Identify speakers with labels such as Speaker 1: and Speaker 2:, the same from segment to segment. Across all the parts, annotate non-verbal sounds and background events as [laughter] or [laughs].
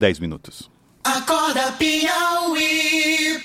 Speaker 1: 10 minutos.
Speaker 2: Acorda Piauí.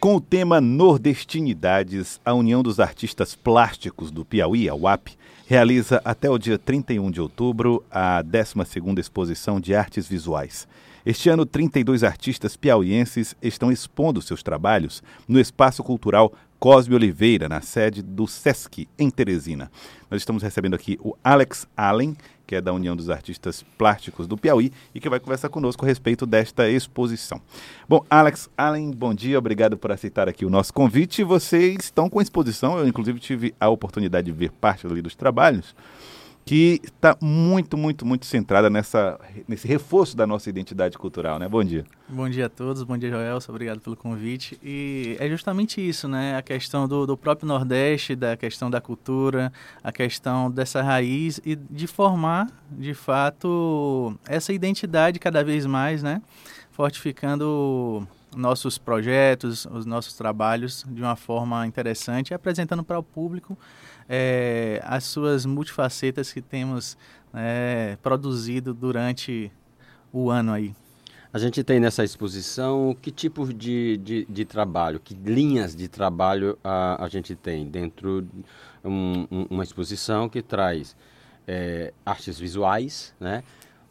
Speaker 1: Com o tema Nordestinidades, a União dos Artistas Plásticos do Piauí, a UAP, realiza até o dia 31 de outubro a 12ª exposição de artes visuais. Este ano, 32 artistas piauienses estão expondo seus trabalhos no Espaço Cultural Cosme Oliveira, na sede do SESC, em Teresina. Nós estamos recebendo aqui o Alex Allen, que é da União dos Artistas Plásticos do Piauí e que vai conversar conosco a respeito desta exposição. Bom, Alex Allen, bom dia, obrigado por aceitar aqui o nosso convite. Vocês estão com a exposição, eu inclusive tive a oportunidade de ver parte dos trabalhos que está muito, muito, muito centrada nessa, nesse reforço da nossa identidade cultural, né? Bom dia.
Speaker 3: Bom dia a todos, bom dia Joelson, obrigado pelo convite. E é justamente isso, né? A questão do, do próprio Nordeste, da questão da cultura, a questão dessa raiz e de formar, de fato, essa identidade cada vez mais, né? Fortificando nossos projetos, os nossos trabalhos de uma forma interessante apresentando para o público é, as suas multifacetas que temos é, produzido durante o ano aí.
Speaker 4: A gente tem nessa exposição que tipo de, de, de trabalho, que linhas de trabalho a, a gente tem dentro de um, um, uma exposição que traz é, artes visuais, né?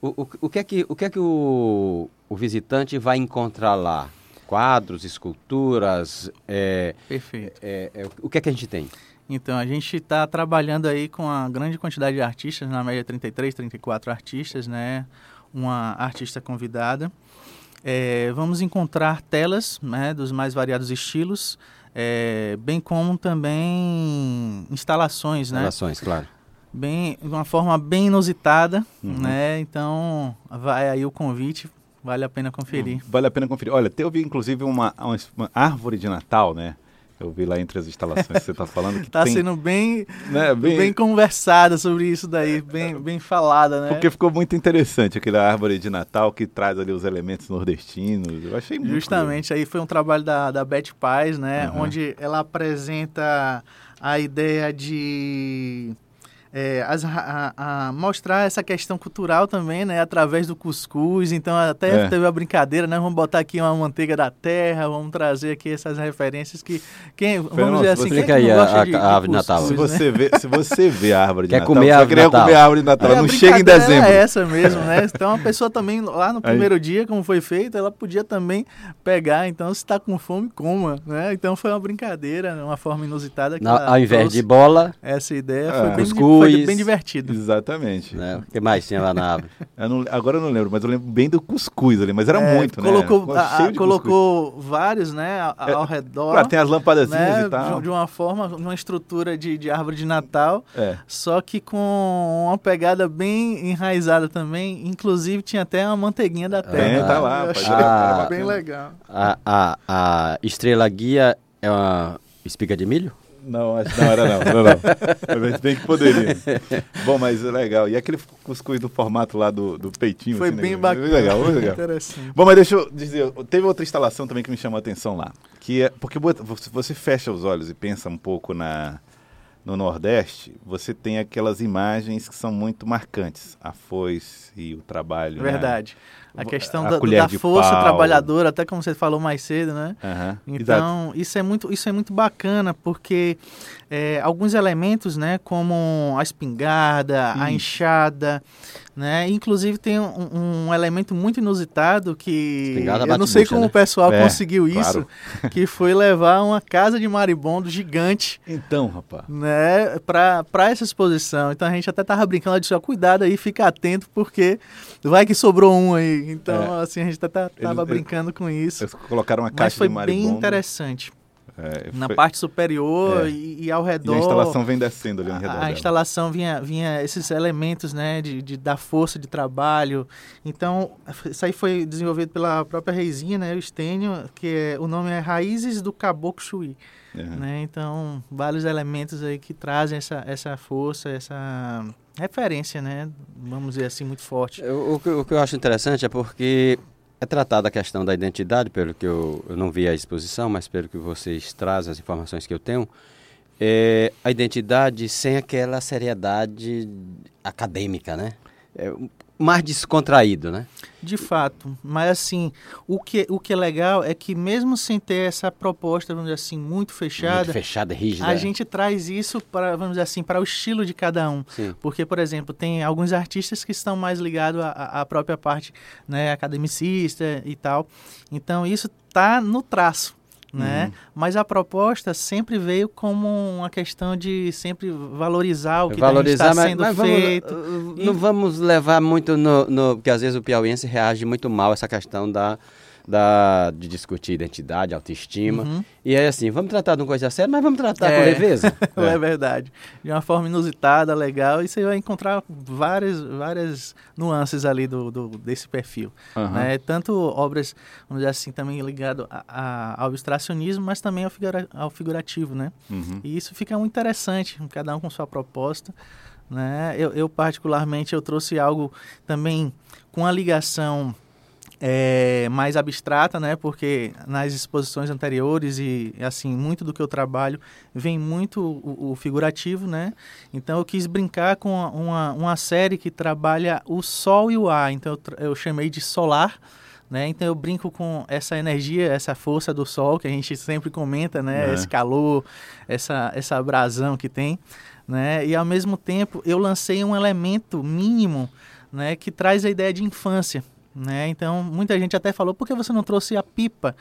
Speaker 4: O, o, o, que é que, o, que, é que o, o visitante vai encontrar lá? Quadros, esculturas? É,
Speaker 3: Perfeito.
Speaker 4: É, é, o que é que a gente tem?
Speaker 3: Então, a gente está trabalhando aí com uma grande quantidade de artistas, na média 33, 34 artistas, né? Uma artista convidada. É, vamos encontrar telas né, dos mais variados estilos, é, bem como também instalações, né?
Speaker 4: Instalações, claro.
Speaker 3: Bem, de uma forma bem inusitada, uhum. né? Então, vai aí o convite, vale a pena conferir.
Speaker 1: Vale a pena conferir. Olha, teve inclusive uma, uma, uma árvore de Natal, né? Eu vi lá entre as instalações que você está falando.
Speaker 3: Está [laughs] sendo bem, né, bem, bem conversada sobre isso daí, bem, bem falada, né?
Speaker 1: Porque ficou muito interessante aquela árvore de Natal que traz ali os elementos nordestinos. Eu achei muito
Speaker 3: Justamente, aí foi um trabalho da, da Beth Paz, né? Uhum. Onde ela apresenta a ideia de é, as, a, a, mostrar essa questão cultural também, né? Através do cuscuz. Então, até é. teve a brincadeira, né? Vamos botar aqui uma manteiga da terra, vamos trazer aqui essas referências que... Quem, vamos dizer assim,
Speaker 4: quem aí a, a, de, a árvore de Natal.
Speaker 1: Se você, vê, se você vê a árvore de
Speaker 4: Quer
Speaker 1: Natal,
Speaker 4: comer
Speaker 1: você queria comer a árvore de Natal,
Speaker 3: é,
Speaker 1: não chega em dezembro.
Speaker 3: é essa mesmo, né? [laughs] Então, a pessoa também, lá no primeiro aí. dia, como foi feito, ela podia também pegar. Então, se está com fome, coma, né? Então, foi uma brincadeira, uma forma inusitada. Que
Speaker 4: ao invés de bola...
Speaker 3: Essa ideia foi, bem, foi bem divertida.
Speaker 1: Exatamente.
Speaker 4: Né? O que mais tinha lá na árvore? [laughs]
Speaker 1: eu não, agora eu não lembro, mas eu lembro bem do cuscuz ali, mas era é, muito,
Speaker 3: colocou,
Speaker 1: né?
Speaker 3: A, a, colocou cuscuz. vários, né, ao, é, redor.
Speaker 1: Claro, tem as lampadazinhas
Speaker 3: né,
Speaker 1: e tal.
Speaker 3: De, uma forma, uma estrutura de, de árvore de Natal, é. só que com uma pegada bem enraizada também. Inclusive tinha até uma manteiguinha da terra.
Speaker 1: É, tá lá.
Speaker 3: achei bem legal.
Speaker 4: A, a, a estrela guia é uma espiga de milho?
Speaker 1: Não, acho não era não. não, não. Mas bem que poderia. Bom, mas é legal. E aquele cuscuz do formato lá do, do peitinho?
Speaker 3: Foi
Speaker 1: assim,
Speaker 3: bem
Speaker 1: né?
Speaker 3: bacana.
Speaker 1: Foi legal, foi legal.
Speaker 3: Interessante.
Speaker 1: Bom, mas deixa eu dizer, teve outra instalação também que me chamou a atenção lá. Que é, porque você fecha os olhos e pensa um pouco na, no Nordeste, você tem aquelas imagens que são muito marcantes. A foice e o trabalho.
Speaker 3: Né? Verdade.
Speaker 1: Né?
Speaker 3: A questão a da, da força
Speaker 1: pau.
Speaker 3: trabalhadora, até como você falou mais cedo, né?
Speaker 1: Uhum,
Speaker 3: então, isso é, muito, isso é muito bacana, porque é, alguns elementos, né, como a espingarda, a enxada, né? Inclusive tem um, um elemento muito inusitado que eu não sei como né? o pessoal é, conseguiu isso, claro. que foi levar uma casa de maribondo gigante.
Speaker 1: Então, rapaz.
Speaker 3: Né, para essa exposição. Então a gente até tava brincando, de só cuidado aí, fica atento porque vai que sobrou um aí. Então, é. assim, a gente até tava eles, brincando
Speaker 1: eles,
Speaker 3: com isso.
Speaker 1: Eles colocaram uma caixa de.
Speaker 3: Mas foi bem interessante. É, na foi... parte superior é. e, e, ao redor.
Speaker 1: E a instalação vem descendo ali ao redor.
Speaker 3: A, a instalação vinha, vinha esses elementos né, de, de, da força de trabalho. Então, isso aí foi desenvolvido pela própria Reizinha, né, o Estênio, que é, o nome é Raízes do Caboclo Chuí. Né? Então, vários elementos aí que trazem essa, essa força, essa referência, né? Vamos dizer assim, muito forte.
Speaker 4: O, o, o que eu acho interessante é porque é tratada a questão da identidade, pelo que eu, eu não vi a exposição, mas pelo que vocês trazem, as informações que eu tenho, é a identidade sem aquela seriedade acadêmica, né? É, mais descontraído, né?
Speaker 3: De fato, mas assim, o que, o que é legal é que mesmo sem ter essa proposta, vamos dizer assim, muito fechada,
Speaker 4: Muito fechada, rígida.
Speaker 3: a gente traz isso para, vamos dizer assim, para o estilo de cada um.
Speaker 4: Sim.
Speaker 3: Porque, por exemplo, tem alguns artistas que estão mais ligados à, à própria parte né, academicista e tal. Então, isso tá no traço. Né?
Speaker 4: Uhum.
Speaker 3: Mas a proposta sempre veio como uma questão de sempre valorizar o que
Speaker 4: Valorizar,
Speaker 3: está sendo
Speaker 4: mas vamos,
Speaker 3: feito.
Speaker 4: uh,
Speaker 3: E-
Speaker 4: não vamos levar muito no, no- Porque às vezes o piauiense reage muito mal a essa questão da, da, de discutir identidade, autoestima.
Speaker 3: Uhum.
Speaker 4: E é assim, vamos tratar de uma coisa séria, mas vamos tratar
Speaker 3: É.
Speaker 4: com leveza. [laughs]
Speaker 3: É. verdade. De uma forma inusitada, legal, e você vai encontrar várias, várias nuances ali do, do- desse perfil.
Speaker 1: Aham.
Speaker 3: né? Tanto obras, vamos dizer assim, também ligado a- a- ao abstracionismo, mas também ao, figura- ao figurativo, né?
Speaker 1: Uhum.
Speaker 3: E isso fica muito interessante, cada um com sua proposta. Né? Eu, eu, particularmente, eu trouxe algo também com a ligação é, mais abstrata, né? Porque nas exposições anteriores e assim muito do que eu trabalho vem muito o, o figurativo, né? Então eu quis brincar com uma- uma, série que trabalha o sol e o ar. Então eu, eu chamei de solar. Né? Então eu brinco com essa energia, essa força do sol que a gente sempre comenta, né?
Speaker 1: É.
Speaker 3: Esse calor, essa, essa abrasão que tem, né? E ao mesmo tempo eu lancei um elemento mínimo, né? Que traz a ideia de infância, né? Então muita gente até falou, por que você não trouxe a pipa,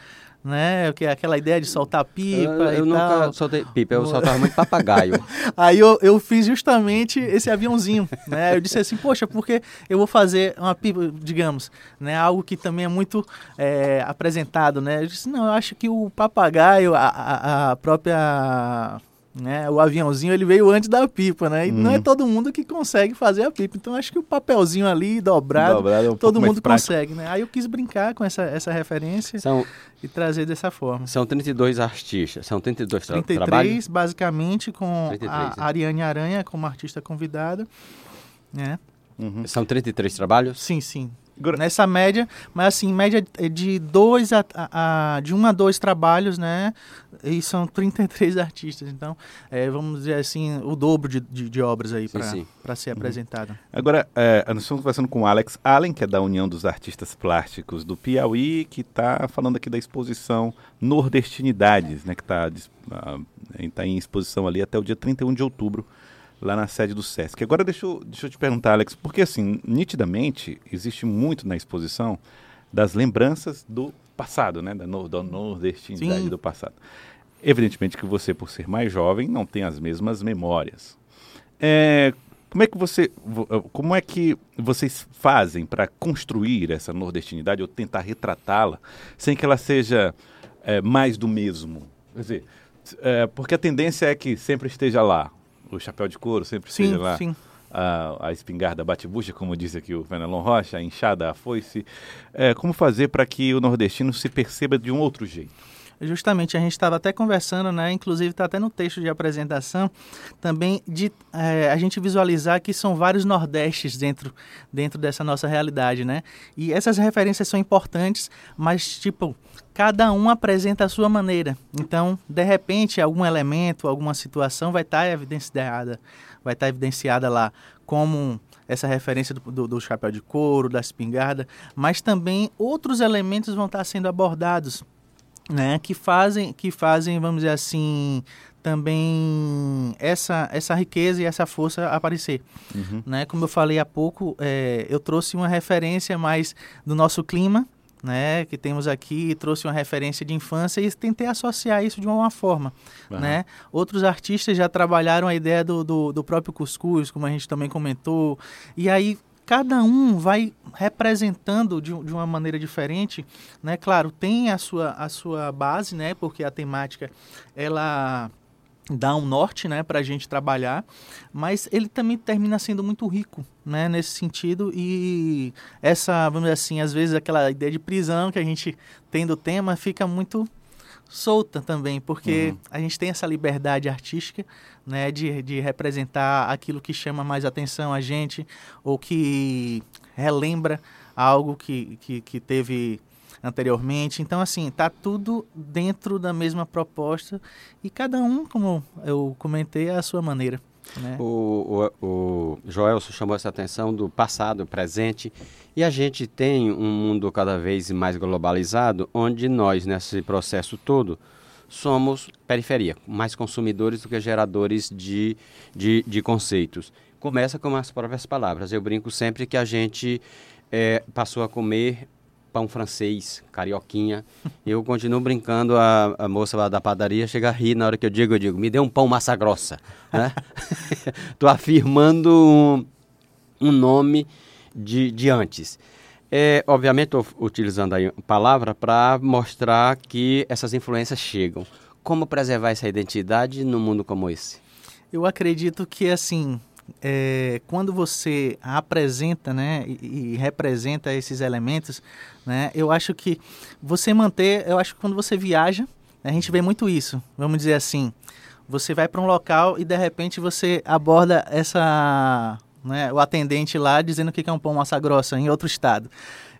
Speaker 3: né? Que é aquela ideia de soltar a pipa
Speaker 4: eu eu
Speaker 3: e
Speaker 4: nunca
Speaker 3: tal.
Speaker 4: soltei pipa, eu soltava muito papagaio. [laughs]
Speaker 3: Aí eu, eu fiz justamente esse aviãozinho, né? Eu disse assim, poxa, porque eu vou fazer uma pipa, digamos, né? Algo que também é muito é, apresentado, né? Eu disse, não, eu acho que o papagaio, a, a, a própria... Né, o aviãozinho ele veio antes da pipa, né? E não é
Speaker 1: Uhum.
Speaker 3: todo mundo que consegue fazer a pipa. Então acho que o papelzinho ali dobrado,
Speaker 1: Dobrado é um
Speaker 3: todo mundo consegue, né? Aí eu quis brincar com essa, essa referência
Speaker 4: São,
Speaker 3: e trazer dessa forma.
Speaker 4: são 32 artistas, são 32 tra
Speaker 3: 33,
Speaker 4: trabalhos.
Speaker 3: basicamente, com
Speaker 4: 33,
Speaker 3: a
Speaker 4: né?
Speaker 3: Ariane Aranha como artista convidada. Né?
Speaker 1: Uhum.
Speaker 4: São 33 trabalhos.
Speaker 3: Sim, sim. Nessa média, mas assim, média é de dois a, a- a- de um a dois trabalhos, né? E são 33 [laughs] artistas. Então, é, vamos dizer assim, o dobro de, de, de obras aí para ser apresentada.
Speaker 1: Agora, é, nós estamos conversando com o Alex Allen, que é da União dos Artistas Plásticos do Piauí, que está falando aqui da exposição Nordestinidades, né, que está tá em exposição ali até o dia 31 de outubro, lá na sede do SESC. Agora, deixa eu, deixa eu te perguntar, Alex, porque assim, nitidamente, existe muito na exposição das lembranças do passado, né, da, nor- da nordestinidade
Speaker 3: Sim.
Speaker 1: do passado. Evidentemente que você, por ser mais jovem, não tem as mesmas memórias. É, como é que você, vo- eh, como é que vocês fazem para construir essa nordestinidade ou tentar retratá-la sem que ela seja eh, mais do mesmo? Quer dizer, eh, porque a tendência é que sempre esteja lá o chapéu de couro, sempre
Speaker 3: Sim,
Speaker 1: lá
Speaker 3: sim.
Speaker 1: a, a espingarda bate-bucha, como disse aqui o Fenelon Rocha, a enxada, a foice. Eh, como fazer para que o nordestino se perceba de um outro jeito?
Speaker 3: Justamente, a gente estava até conversando, né? Inclusive está até no texto de apresentação, também de eh, a gente visualizar que são vários nordestes dentro, dentro dessa nossa realidade, né? E essas referências são importantes, mas tipo, cada um apresenta a sua maneira. Então, de repente, algum elemento, alguma situação vai estar evidenciada, vai estar evidenciada lá como essa referência do, do, do chapéu de couro, da espingarda, mas também outros elementos vão estar sendo abordados né, que fazem, que fazem, vamos dizer assim, também essa, essa riqueza e essa força aparecer.
Speaker 1: Uhum.
Speaker 3: Né? Como eu falei há pouco, é, eu trouxe uma referência mais do nosso clima, né, que temos aqui, trouxe uma referência de infância e tentei associar isso de uma forma.
Speaker 1: Aham.
Speaker 3: Né? Outros artistas já trabalharam a ideia do, do, do próprio cuscuz, como a gente também comentou, e aí cada um vai representando de, de uma maneira diferente, né? Claro, tem a sua, a sua base, né? Porque a temática, ela dá um norte, né? Para a gente trabalhar, mas ele também termina sendo muito rico, né? Nesse sentido e essa, vamos dizer assim, às vezes aquela ideia de prisão que a gente tem do tema fica muito solta também, porque a gente tem essa liberdade artística, né, de, de representar aquilo que chama mais atenção a gente, ou que relembra algo que, que, que teve anteriormente. Então, assim, tá tudo dentro da mesma proposta e cada um, como eu comentei, é a sua maneira. Né?
Speaker 4: O, o, o Joelson chamou essa atenção do passado, presente, e a gente tem um mundo cada vez mais globalizado, onde nós, nesse processo todo, somos periferia, mais consumidores do que geradores de, de, de conceitos. Começa com as próprias palavras. Eu brinco sempre que a gente é, passou a comer pão francês, carioquinha. Eu continuo brincando, a, a moça da padaria chega a rir na hora que eu digo, eu digo, me dê um pão massa grossa. Né? [laughs] Estou afirmando um, um nome de, de antes. É, obviamente, estou utilizando a palavra para mostrar que essas influências chegam. Como preservar essa identidade num mundo como esse?
Speaker 3: Eu acredito que, assim, é, quando você apresenta né, e, e, representa esses elementos, né, eu acho que você manter, eu acho que quando você viaja, a gente vê muito isso, vamos dizer assim, você vai para um local e de repente você aborda essa, né, o atendente lá dizendo que é um pão massa grossa em outro estado.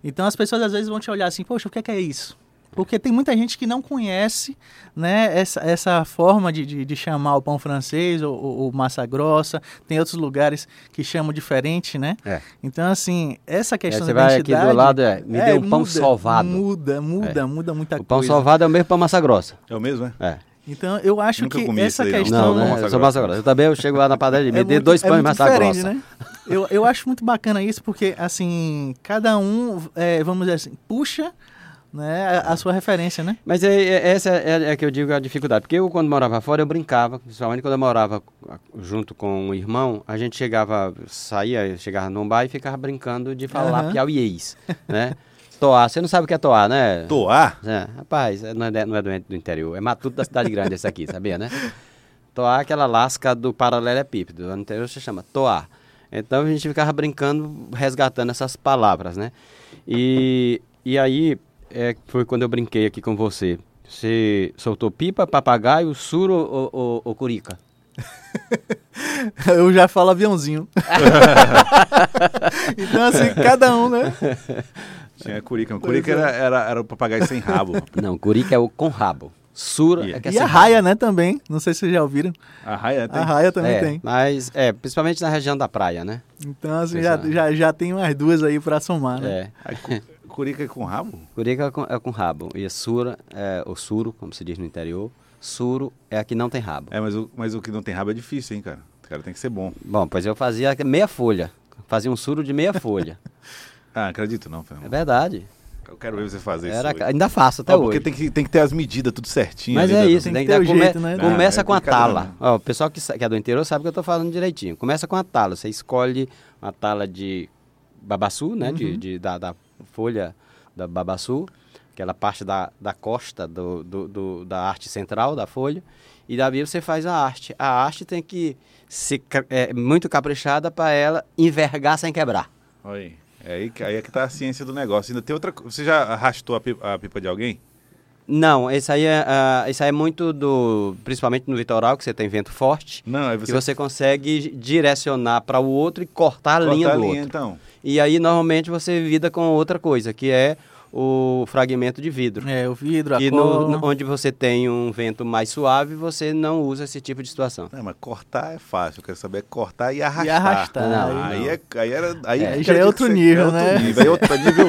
Speaker 3: Então as pessoas às vezes vão te olhar assim, poxa, o que é, que é isso? Porque tem muita gente que não conhece né, essa, essa forma de, de, de chamar o pão francês ou, ou, massa grossa. Tem outros lugares que chamam diferente, né?
Speaker 4: É.
Speaker 3: Então, assim, essa questão
Speaker 4: é,
Speaker 3: da
Speaker 4: vai aqui do lado, é, me é, dê um pão
Speaker 3: muda,
Speaker 4: sovado.
Speaker 3: Muda, muda, é. muda muita coisa.
Speaker 4: O pão sovado é o mesmo pão massa grossa.
Speaker 1: É o mesmo, é?
Speaker 4: É.
Speaker 3: Então, eu acho
Speaker 1: Nunca
Speaker 3: que essa
Speaker 1: aí,
Speaker 3: questão...
Speaker 4: Não, né? Eu sou massa grossa. Eu também eu chego lá na padaria, [laughs] me dê dois pães massa grossa.
Speaker 3: Né? Eu, eu acho muito bacana isso, porque, assim, cada um, vamos dizer assim, puxa né, a, sua referência, né?
Speaker 4: Mas é, é, essa é, é, que eu digo a dificuldade. Porque eu, quando morava fora, eu brincava. Principalmente quando eu morava junto com um irmão, a gente chegava, saía, chegava num bar e ficava brincando de falar uhum. piauiês, né? [laughs] Toar, você não sabe o que é toar, né?
Speaker 1: Toar?
Speaker 4: É, rapaz, não é, não é do interior, é matuto da cidade grande esse aqui, sabia, né? Toar é aquela lasca do paralelepípedo, no interior se chama toar. Então a gente ficava brincando, resgatando essas palavras, né? E, e aí, é, foi quando eu brinquei aqui com você. Você soltou pipa, papagaio, suro ou, ou, ou curica? [laughs]
Speaker 3: eu já falo aviãozinho. [laughs] então, assim, cada um, né?
Speaker 1: Tinha curica. Curica era, era, era o papagaio sem rabo.
Speaker 4: Não, curica é o com rabo. Sura
Speaker 3: yeah.
Speaker 4: é que é
Speaker 3: E a raia, né, também. Não sei se vocês já ouviram.
Speaker 1: A raia tem.
Speaker 3: A raia também
Speaker 4: é,
Speaker 3: tem.
Speaker 4: Mas, é, principalmente na região da praia, né?
Speaker 3: Então, assim, já, já, já tem umas duas aí pra somar, né?
Speaker 4: É.
Speaker 1: Curica é com rabo?
Speaker 4: Curica é com, é com rabo. E a sura, é, o suro, como se diz no interior, suro é a que não tem rabo.
Speaker 1: É, mas o, mas o que não tem rabo é difícil, hein, cara? O cara tem que ser bom.
Speaker 4: Bom, pois eu fazia meia folha. Fazia um suro de meia folha. [laughs]
Speaker 1: ah, acredito não, Fernando.
Speaker 4: É verdade.
Speaker 1: Eu quero ver você fazer
Speaker 4: Era,
Speaker 1: isso.
Speaker 4: Ainda faço até
Speaker 1: oh,
Speaker 4: hoje.
Speaker 1: Porque tem que, tem que ter as medidas tudo certinho.
Speaker 4: Mas é isso, tem, que ter o
Speaker 3: come,
Speaker 4: jeito,
Speaker 3: né?
Speaker 4: Começa
Speaker 1: ah,
Speaker 4: com a tala.
Speaker 1: Né?
Speaker 4: Ó, o pessoal que, que é do interior sabe que eu estou falando direitinho. Começa com a tala. Você escolhe uma tala de babaçu, né? Uhum. De, de, da, da folha da babaçu, aquela parte da, da costa do, do, do, da arte central da folha, e daí você faz a arte. A arte tem que ser é, muito caprichada para ela envergar sem quebrar.
Speaker 1: Oi. É aí, aí é que tá a ciência do negócio. Ainda tem outra. Você já arrastou a pipa, a pipa de alguém?
Speaker 4: Não, isso aí, é, uh, isso aí é muito do. Principalmente no litoral, que você tem vento forte.
Speaker 1: Não, aí você...
Speaker 4: E você consegue direcionar para o outro e cortar a
Speaker 1: cortar
Speaker 4: linha
Speaker 1: a
Speaker 4: do
Speaker 1: linha,
Speaker 4: outro.
Speaker 1: Então.
Speaker 4: E aí, normalmente, você lida com outra coisa, que é o fragmento de vidro.
Speaker 3: É, o vidro, a
Speaker 4: e
Speaker 3: no,
Speaker 4: no, onde você tem um vento mais suave, você não usa esse tipo de situação.
Speaker 1: Não, mas cortar é fácil, eu quero saber cortar e arrastar.
Speaker 3: E arrastar.
Speaker 1: Não, aí, é, aí, era, aí,
Speaker 3: é, já é outro nível,
Speaker 1: é
Speaker 3: né?
Speaker 1: Outro nível, é outro nível.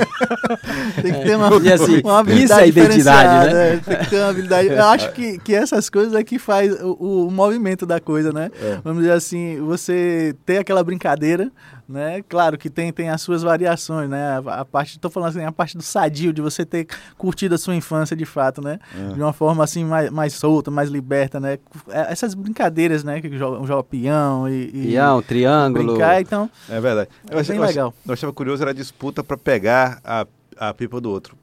Speaker 3: tem que ter uma, [laughs]
Speaker 4: e assim,
Speaker 3: uma habilidade
Speaker 4: isso é identidade, né?
Speaker 3: Tem que ter uma habilidade. Eu acho que, que essas coisas é que faz o, o movimento da coisa, né?
Speaker 1: É.
Speaker 3: Vamos dizer assim, você ter aquela brincadeira, né? Claro que tem, tem as suas variações, né? A, a parte, tô falando assim, a parte do sadio, de você ter curtido a sua infância de fato, né?
Speaker 1: É.
Speaker 3: De uma forma assim mais, mais solta, mais liberta, né? Essas brincadeiras, né? Que joga, joga peão e, e
Speaker 4: peão, triângulo.
Speaker 3: Brincar, então.
Speaker 1: É verdade. Eu
Speaker 3: é
Speaker 1: achei,
Speaker 3: bem legal.
Speaker 1: Eu achava curioso era a disputa para pegar a, a pipa do outro.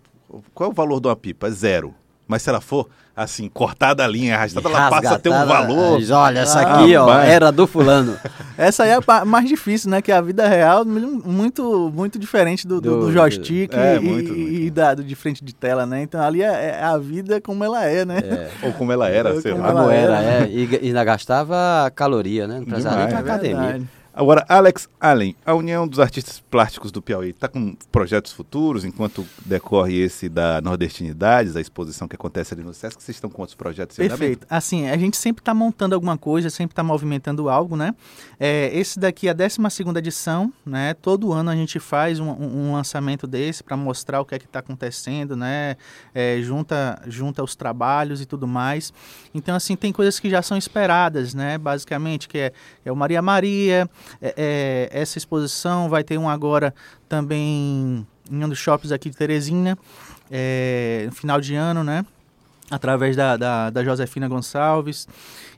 Speaker 1: Qual é o valor de uma pipa? É zero. Mas se ela for assim, cortada a linha, arrastada, ela passa a ter um valor.
Speaker 4: Olha, essa aqui,
Speaker 1: Ah,
Speaker 4: ó,
Speaker 1: vai.
Speaker 4: era do fulano. [laughs]
Speaker 3: Essa aí é a mais difícil, né? Que é a vida real, muito, muito diferente do, do,
Speaker 4: Do-
Speaker 3: joystick
Speaker 1: é,
Speaker 3: e,
Speaker 1: muito,
Speaker 3: e
Speaker 1: muito.
Speaker 3: da, do de frente de tela, né? Então ali é, é a vida como ela é, né?
Speaker 4: É. [laughs]
Speaker 1: Ou como ela era, sei
Speaker 3: Como
Speaker 1: lá.
Speaker 3: ela
Speaker 4: Como
Speaker 3: era.
Speaker 4: era, é. E, e ainda gastava caloria, né? Não precisava nem pra
Speaker 3: É
Speaker 4: academia.
Speaker 3: verdade.
Speaker 1: Agora, Alex Allen, a União dos Artistas Plásticos do Piauí está com projetos futuros enquanto decorre esse da Nordestinidades, a exposição que acontece ali no Sesc. Vocês estão com outros projetos?
Speaker 3: Perfeito. Assim, a gente sempre está montando alguma coisa, sempre está movimentando algo, né? É, esse daqui é a 12 edição, né? Todo ano a gente faz um, um- um lançamento desse para mostrar o que é que está acontecendo, né? É, junta, junta os trabalhos e tudo mais. Então, assim, tem coisas que já são esperadas, né? Basicamente, que é, é o Maria Maria, é- é, essa exposição vai ter um agora também em um dos shoppings aqui de Teresina, é, no final de ano, né? através da, da, da Josefina Gonçalves.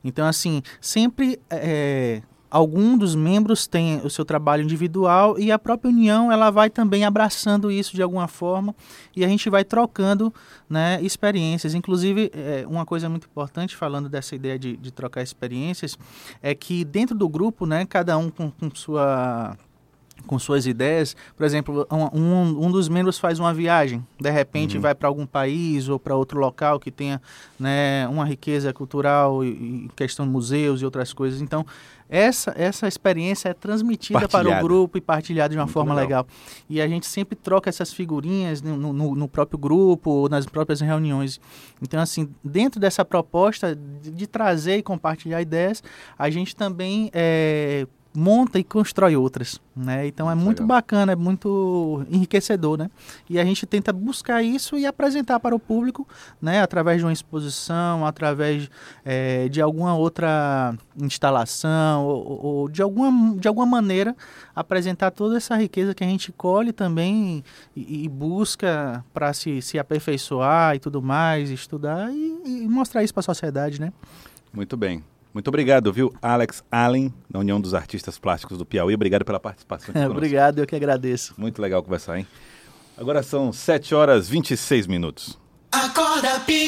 Speaker 3: Então, assim, sempre é, algum dos membros tem o seu trabalho individual e a própria União ela vai também abraçando isso de alguma forma e a gente vai trocando né, experiências. Inclusive, é, uma coisa muito importante, falando dessa ideia de, de trocar experiências, é que dentro do grupo, né, cada um com, com sua com suas ideias. Por exemplo, um, um, dos membros faz uma viagem, de repente vai para algum país ou para outro local que tenha né, uma riqueza cultural e, e questão de museus e outras coisas. Então, essa, essa experiência é transmitida para o grupo e partilhada de uma
Speaker 1: Muito
Speaker 3: forma
Speaker 1: legal.
Speaker 3: legal. E a gente sempre troca essas figurinhas no, no- no próprio grupo ou nas próprias reuniões. Então, assim, dentro dessa proposta de, de trazer e compartilhar ideias, a gente também eh, monta e constrói outras, né? Então é
Speaker 1: Muito legal.
Speaker 3: bacana, é muito enriquecedor, né? E a gente tenta buscar isso e apresentar para o público, né? Através de uma exposição, através eh, de alguma outra instalação ou, ou- ou de alguma de alguma maneira apresentar toda essa riqueza que a gente colhe também e, e busca para se, se aperfeiçoar e tudo mais, estudar e, e mostrar isso para a sociedade, né?
Speaker 1: Muito bem. Muito obrigado, viu? Alex Allen, da União dos Artistas Plásticos do Piauí. Obrigado pela participação. [laughs]
Speaker 3: Obrigado, eu que agradeço.
Speaker 1: Muito legal conversar, hein? Agora são 7 horas e 26 minutos.
Speaker 2: Acorda Piauí.